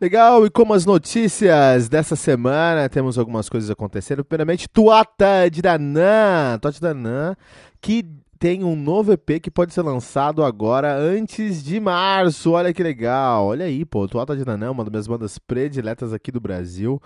Legal, e como as notícias dessa semana, temos algumas coisas acontecendo. Primeiramente, Tuata de Danã, Tuata de Danã, que tem um novo EP que pode ser lançado agora antes de março. Olha que legal. Olha aí, pô, Tuata de Danã, uma das minhas bandas prediletas aqui do Brasil.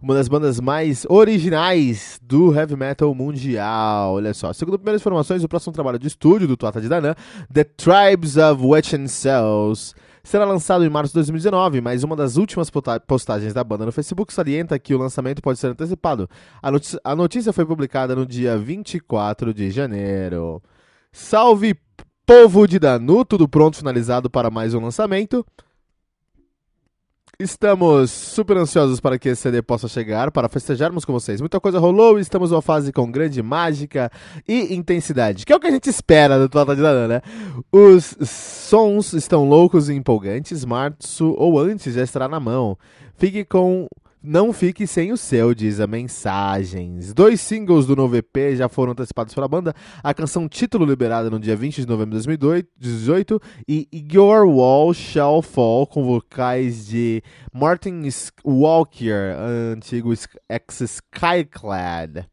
Uma das bandas mais originais do heavy metal mundial. Olha só. Segundo primeiras informações, o próximo trabalho de estúdio do Tuata de Danã, The Tribes of Witch Cells será lançado em março de 2019, mas uma das últimas postagens da banda no Facebook salienta que o lançamento pode ser antecipado. A notícia, a notícia foi publicada no dia 24 de janeiro. Salve, povo de Danu, tudo pronto, finalizado para mais um lançamento. Estamos super ansiosos para que esse CD possa chegar, para festejarmos com vocês. Muita coisa rolou e estamos numa fase com grande mágica e intensidade, que é o que a gente espera do Total de Dana, né? Os sons estão loucos e empolgantes, março ou antes já estará na mão. Fique com não fique sem o seu, diz a mensagens. Dois singles do novo EP já foram antecipados pela banda. A canção título liberada no dia 20 de novembro de 2018 e Your Wall Shall Fall com vocais de Martin Walker, antigo ex-Skyclad.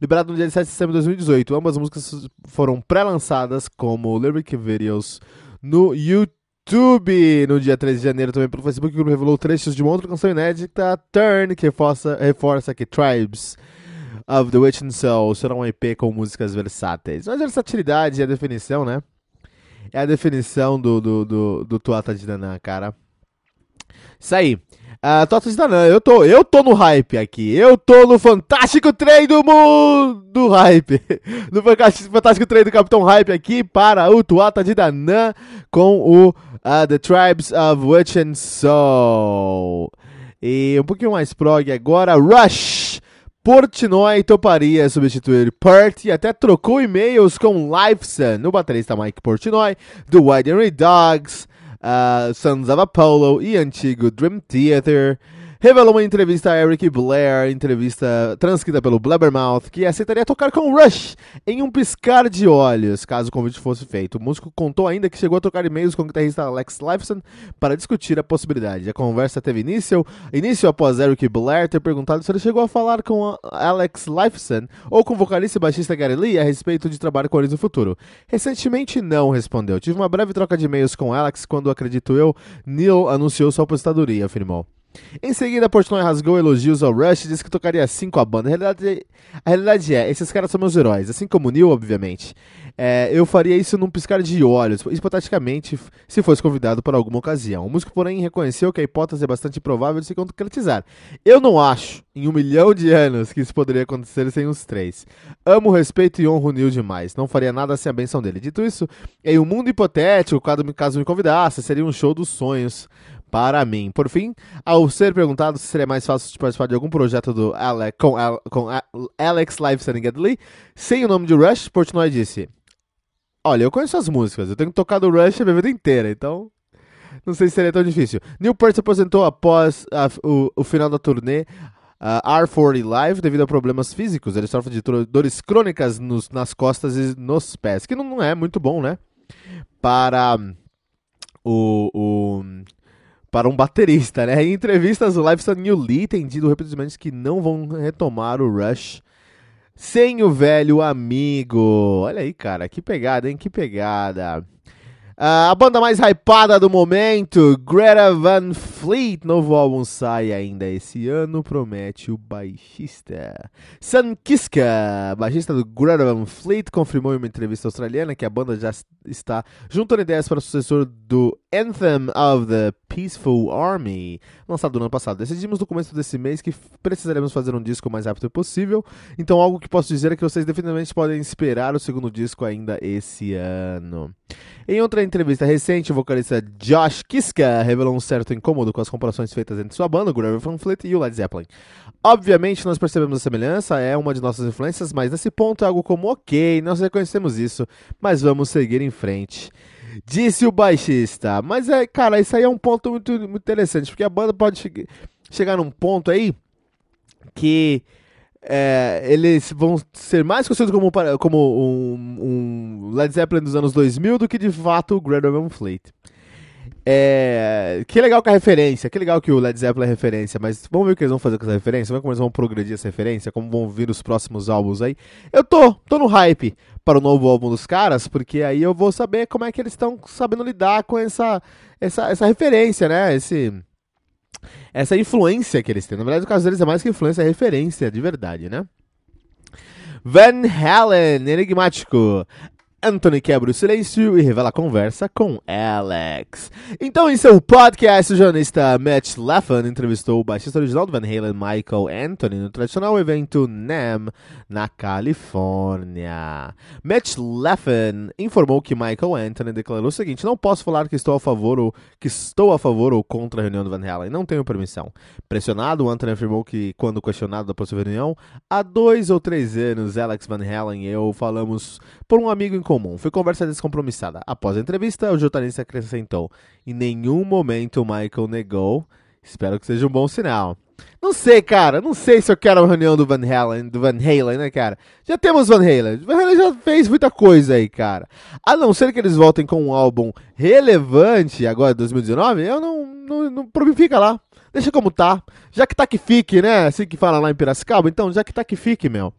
Liberado no dia 7 de setembro de 2018. Ambas músicas foram pré-lançadas como lyric videos no YouTube YouTube. No dia 13 de janeiro, também pelo Facebook, o grupo revelou trechos de uma outra canção inédita, Turn, que reforça, reforça que Tribes of the Witch and Soul será um EP com músicas versáteis. Mas versatilidade é a definição, né? É a definição do, do, do, do Tuata de Danã, cara. Isso aí. Uh, Tuata de Danã, eu tô, eu tô no hype aqui. Eu tô no fantástico trem do mundo do hype. No fantástico trem do Capitão Hype aqui para o Tuata de Danã com o uh, The Tribes of Witch and Soul. E um pouquinho mais prog agora, Rush. Portnoy toparia substituir Pert e até trocou e-mails com Lifeson, o baterista Mike Portnoy, do Wide Dogs, uh, Sons of Apollo e antigo Dream Theater revelou uma entrevista a Eric Blair, entrevista transcrita pelo Blabbermouth, que aceitaria tocar com Rush em um piscar de olhos, caso o convite fosse feito. O músico contou ainda que chegou a trocar e-mails com o guitarrista Alex Lifeson para discutir a possibilidade. A conversa teve início, início após Eric Blair ter perguntado se ele chegou a falar com Alex Lifeson ou com o vocalista e baixista Gary Lee a respeito de trabalho com eles no futuro. Recentemente não respondeu. Tive uma breve troca de e-mails com Alex quando, acredito eu, Neil anunciou sua aposentadoria, afirmou. Em seguida, Portnoy rasgou elogios ao Rush e disse que tocaria assim com a banda. A realidade, a realidade é, esses caras são meus heróis, assim como o Neil, obviamente. É, eu faria isso num piscar de olhos, hipoteticamente, se fosse convidado para alguma ocasião. O músico, porém, reconheceu que a hipótese é bastante provável de se concretizar. Eu não acho, em um milhão de anos, que isso poderia acontecer sem os três. Amo, respeito e honro o Neil demais. Não faria nada sem a benção dele. Dito isso, em um mundo hipotético, caso me convidasse, seria um show dos sonhos para mim. Por fim, ao ser perguntado se seria mais fácil de participar de algum projeto do Alec, com, com Alex Live Lee, sem o nome de Rush, Portnoy disse: Olha, eu conheço as músicas, eu tenho tocado Rush a minha vida inteira, então não sei se seria tão difícil. Newport se aposentou após a, o, o, final da turnê uh, R40 Live devido a problemas físicos. Ele sofre de dores crônicas nos, nas costas e nos pés, que não, não é muito bom, né? Para o, o para um baterista, né? Em entrevistas, o Livestock New Lee tem dito repetidamente que não vão retomar o Rush sem o velho amigo. Olha aí, cara, que pegada, hein? Que pegada. Uh, a banda mais hypada do momento, Greta Van Fleet, novo álbum sai ainda esse ano, promete o baixista. Sam Kiska, baixista do Greta Van Fleet, confirmou em uma entrevista australiana que a banda já está juntando ideias para o sucessor do Anthem of the Peaceful Army, lançado no ano passado. Decidimos no começo desse mês que precisaremos fazer um disco o mais rápido possível, então algo que posso dizer é que vocês definitivamente podem esperar o segundo disco ainda esse ano. Em outra entrevista recente, o vocalista Josh Kiska revelou um certo incômodo com as comparações feitas entre sua banda, o Fleet, e o Led Zeppelin. Obviamente, nós percebemos a semelhança, é uma de nossas influências, mas nesse ponto é algo como ok, nós reconhecemos isso, mas vamos seguir em frente. Disse o baixista. Mas, é, cara, isso aí é um ponto muito, muito interessante, porque a banda pode che chegar num ponto aí que é, eles vão ser mais conhecidos como, como um, um, Led Zeppelin dos anos 2000 do que de fato o Greta Van Fleet. É, que legal que a referência, que legal que o Led Zeppelin é referência, mas vamos ver o que eles vão fazer com essa referência, vamos ver como eles vão progredir essa referência, como vão vir os próximos álbuns aí. Eu tô, tô no hype para o novo álbum dos caras, porque aí eu vou saber como é que eles estão sabendo lidar com essa, essa, essa referência, né? Esse, essa influência que eles têm. Na verdade, o caso deles é mais que influência, é referência de verdade, né? Van Halen, enigmático. Anthony quebra o silêncio e revela a conversa com Alex. Então, em seu podcast, o jornalista Matt Laffan entrevistou o baixista original do Van Halen, Michael Anthony, no tradicional evento NAM, na Califórnia. Matt Laffan informou que Michael Anthony declarou o seguinte: Não posso falar que estou a favor ou que estou a favor ou contra a reunião do Van Halen, não tenho permissão. Pressionado, Anthony afirmou que, quando questionado da possível reunião, há dois ou três anos, Alex Van Halen e eu falamos por um amigo em comum. Foi conversa descompromissada. Após a entrevista, o jornalista acrescentou: Em nenhum momento Michael negou. Espero que seja um bom sinal. Não sei, cara. Não sei se eu quero a reunião do Van Halen, do Van Halen, né, cara? Já temos Van Halen. Van Halen já fez muita coisa aí, cara. A não ser que eles voltem com um álbum relevante agora, 2019, eu não, não, não fica lá. Deixa como tá. Já que tá que fique, né? Assim que fala lá em Piracicaba, então já que tá que fique, meu.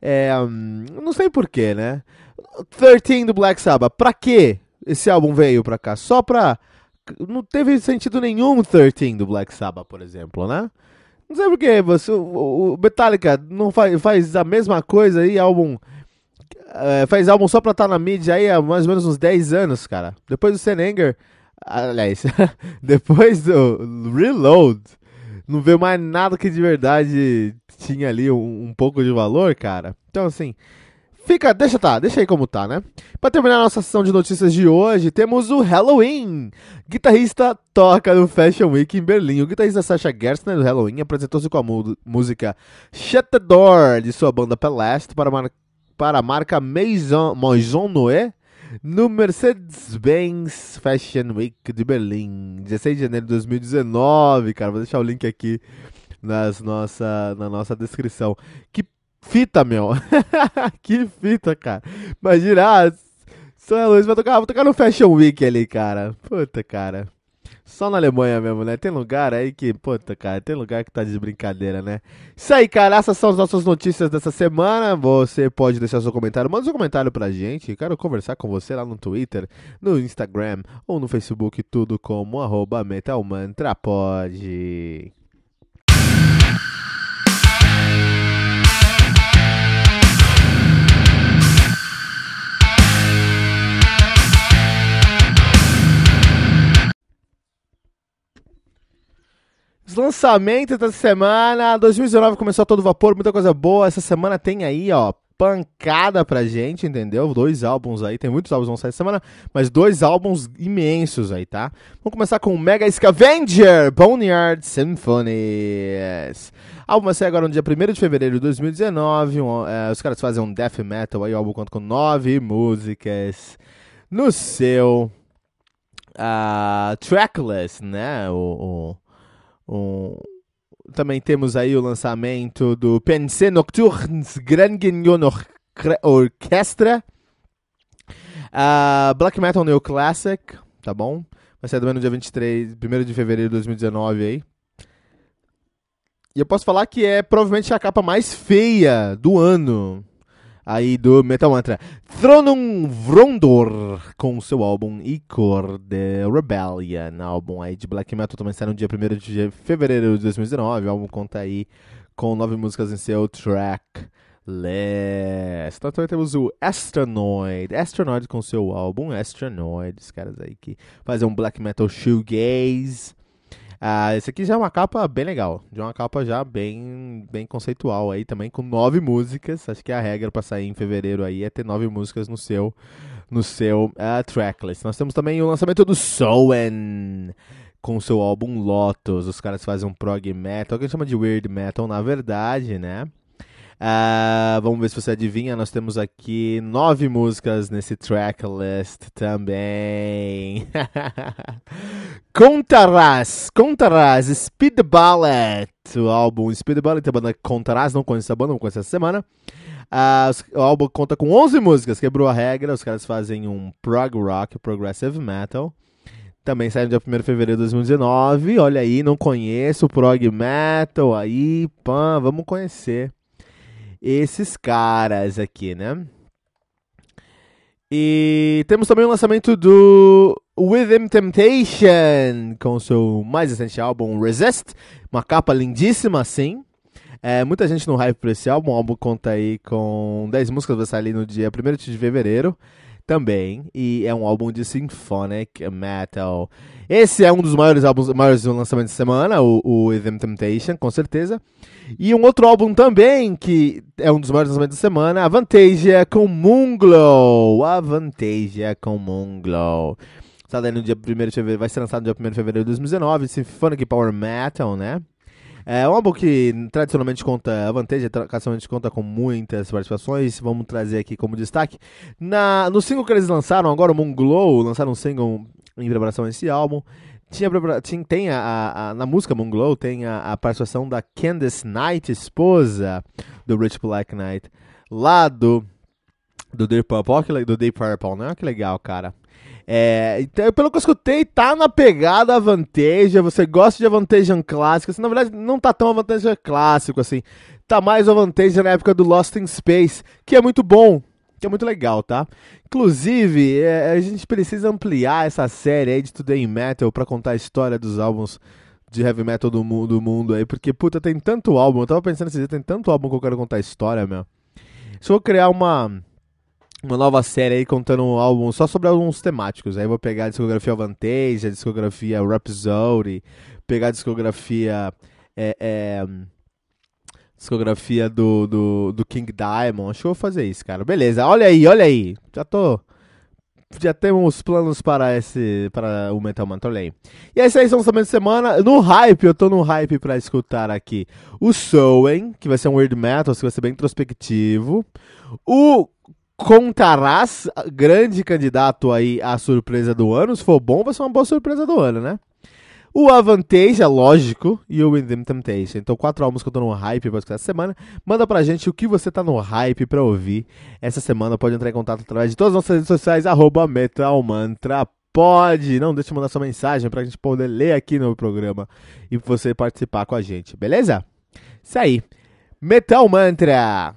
É, hum, não sei porquê, né? 13 do Black Sabbath, pra que esse álbum veio pra cá? Só pra. Não teve sentido nenhum 13 do Black Sabbath, por exemplo, né? Não sei porquê, você, o, Metallica não faz, faz a mesma coisa aí, álbum. É, faz álbum só pra estar tá na mídia aí há mais ou menos uns 10 anos, cara. Depois do Senenger, aliás, depois do Reload, não veio mais nada que de verdade tinha ali um, um pouco de valor, cara. Então, assim, Fica, deixa tá, deixa aí como tá, né? Para terminar a nossa sessão de notícias de hoje, temos o Halloween. Guitarrista toca no Fashion Week em Berlim. O guitarrista Sasha Gerstner do Halloween apresentou-se com a música Shut the Door de sua banda Pelast para, para a marca Maison, Maison Noé no Mercedes-Benz Fashion Week de Berlim, 16 de janeiro de 2019, cara. Vou deixar o link aqui nas nossa, na nossa descrição. Que fita, meu. que fita, cara. Imagina, ah, São Luís vai tocar, vou tocar no Fashion Week ali, cara. Puta, cara. Só na Alemanha mesmo, né? Tem lugar aí que, puta, cara, tem lugar que tá de brincadeira, né? Isso aí, cara, essas são as nossas notícias dessa semana. Você pode deixar seu comentário, manda seu comentário pra gente. Quero conversar com você lá no Twitter, no Instagram ou no Facebook, tudo como arroba metalmantrapod. Os lançamentos dessa semana, 2019 começou a todo vapor, muita coisa boa. Essa semana tem aí, ó, pancada pra gente, entendeu? Dois álbuns aí, tem muitos álbuns vão sair essa semana, mas dois álbuns imensos aí, tá? Vamos começar com o Mega Scavenger, Boneyard Symphonies. Álbum vai sair agora no dia 1 de fevereiro de 2019. Um, é, os caras fazem um death metal aí, o álbum conta com nove músicas no seu uh, tracklist, né? o, o um, também temos aí o lançamento do Pensée Nocturnes Grand Guignon Orchestra. Uh, Black Metal Neo Classic, tá bom? Vai sair também no dia 23, 1 de fevereiro de 2019 aí. E eu posso falar que é provavelmente a capa mais feia do ano aí do Metal Mantra. Thronum Vrondor com seu álbum Icor The Rebellion, álbum aí de black metal também sai no dia 1 de fevereiro de 2019. O álbum conta aí com nove músicas em seu track list. Então também temos o Astronoid, Astronoid com seu álbum Astronoid, os caras aí que fazem um black metal shoegaze. Ah, esse aqui já é uma capa bem legal, já é uma capa já bem, bem conceitual aí também, com nove músicas. Acho que a regra para sair em fevereiro aí é ter nove músicas no seu, no seu uh, tracklist. Nós temos também o lançamento do Soen com seu álbum Lotus. Os caras fazem um prog metal, que a gente chama de weird metal na verdade, né? Uh, vamos ver se você adivinha. Nós temos aqui nove músicas nesse tracklist também. Contarás, Contarás, Speed Ballet, o álbum Speed Ballet, a banda Contarás, não conheço a banda, não conheço essa semana. Uh, o álbum conta com 11 músicas, quebrou a regra, os caras fazem um prog rock, progressive metal. Também sai no dia 1 de fevereiro de 2019. Olha aí, não conheço prog metal aí, pã, vamos conhecer esses caras aqui, né? E temos também o lançamento do Within Temptation, com o seu mais recente álbum Resist, uma capa lindíssima assim. É, muita gente no hype por esse álbum, o álbum conta aí com 10 músicas, vai sair no dia 1 de fevereiro também. E é um álbum de symphonic metal. Esse é um dos maiores álbuns, maiores lançamentos de semana, o, o Rhythm Temptation, com certeza. E um outro álbum também, que é um dos maiores lançamentos de semana, Avantasia com Moonglow. Avantasia com Moonglow. Está no dia 1 de fevereiro, vai ser lançado no dia 1 de fevereiro de 2019, Symphonic Power Metal, né? É um álbum que tradicionalmente conta, a vantagem tradicionalmente conta com muitas participações, vamos trazer aqui como destaque. Na, no single que eles lançaram, agora o Moon Glow, lançaram um single em preparação a esse álbum. Tinha, tinha, tem a, a, na música Moon Glow tem a, a participação da Candice Knight, esposa do Rich Black Knight, lá do, do Deep Purple, do Deep Purple, né? Que legal, cara. É, então, pelo que eu escutei, tá na pegada Avantasia. Você gosta de Avantasia clássico. Assim, na verdade, não tá tão Avantasia clássico assim. Tá mais Avantasia na época do Lost in Space, que é muito bom. Que é muito legal, tá? Inclusive, é, a gente precisa ampliar essa série aí de Today Metal pra contar a história dos álbuns de heavy metal do, mu do mundo aí. Porque, puta, tem tanto álbum. Eu tava pensando esses dias, tem tanto álbum que eu quero contar a história, meu. Se eu criar uma uma nova série aí contando um só sobre alguns temáticos. Aí vou pegar a discografia Vantage, a discografia Rhapsody, pegar a discografia. É, é, discografia do, do, do King Diamond. Acho que eu vou fazer isso, cara. Beleza, olha aí, olha aí. Já tô. Já temos planos para esse. para o Metal Man Olha aí. E esses aí são os lançamentos de semana. No hype, eu tô no hype para escutar aqui o Soen, que vai ser um Weird Metal, que vai ser bem introspectivo. O Contarás, grande candidato aí à surpresa do ano. Se for bom, vai ser uma boa surpresa do ano, né? O Avantage, é lógico, e o Within Temptation. Então, quatro álbuns que eu tô no hype pra essa semana. Manda pra gente o que você tá no hype pra ouvir essa semana. Pode entrar em contato através de todas as nossas redes sociais, arroba Metalmantra. Pode, não deixe de mandar sua mensagem pra gente poder ler aqui no programa e você participar com a gente, beleza? Isso aí. Metal Mantra!